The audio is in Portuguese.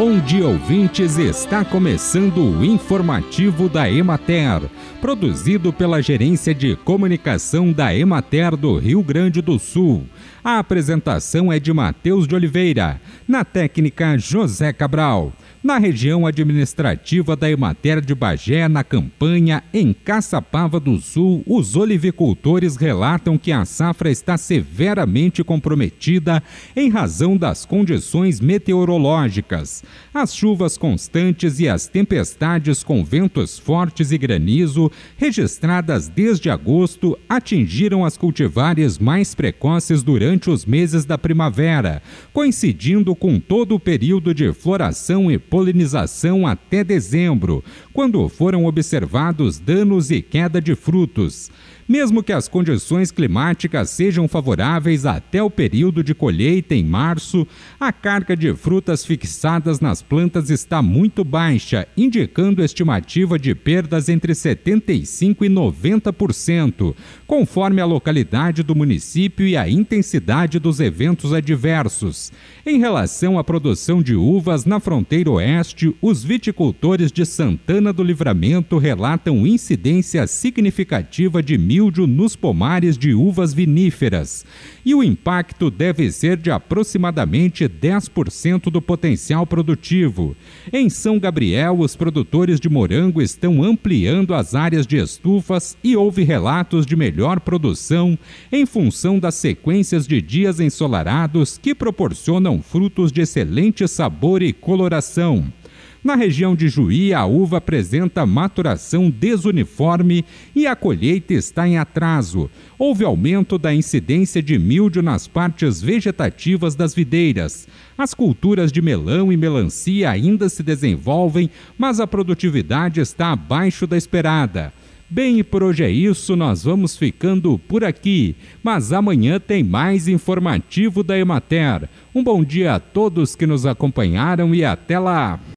Bom dia, ouvintes. Está começando o informativo da Emater, produzido pela Gerência de Comunicação da Emater do Rio Grande do Sul. A apresentação é de Matheus de Oliveira, na técnica José Cabral na região administrativa da Emater de Bagé, na campanha em Caçapava do Sul, os olivicultores relatam que a safra está severamente comprometida em razão das condições meteorológicas. As chuvas constantes e as tempestades com ventos fortes e granizo, registradas desde agosto, atingiram as cultivares mais precoces durante os meses da primavera, coincidindo com todo o período de floração e polinização até dezembro, quando foram observados danos e queda de frutos. Mesmo que as condições climáticas sejam favoráveis até o período de colheita em março, a carga de frutas fixadas nas plantas está muito baixa, indicando estimativa de perdas entre 75% e 90%, conforme a localidade do município e a intensidade dos eventos adversos. Em relação à produção de uvas na fronteira oeste, os viticultores de Santana do Livramento relatam incidência significativa de mil mildio nos pomares de uvas viníferas, e o impacto deve ser de aproximadamente 10% do potencial produtivo. Em São Gabriel, os produtores de morango estão ampliando as áreas de estufas e houve relatos de melhor produção em função das sequências de dias ensolarados que proporcionam frutos de excelente sabor e coloração. Na região de Juí, a uva apresenta maturação desuniforme e a colheita está em atraso. Houve aumento da incidência de mildio nas partes vegetativas das videiras. As culturas de melão e melancia ainda se desenvolvem, mas a produtividade está abaixo da esperada. Bem, por hoje é isso, nós vamos ficando por aqui. Mas amanhã tem mais informativo da Emater. Um bom dia a todos que nos acompanharam e até lá!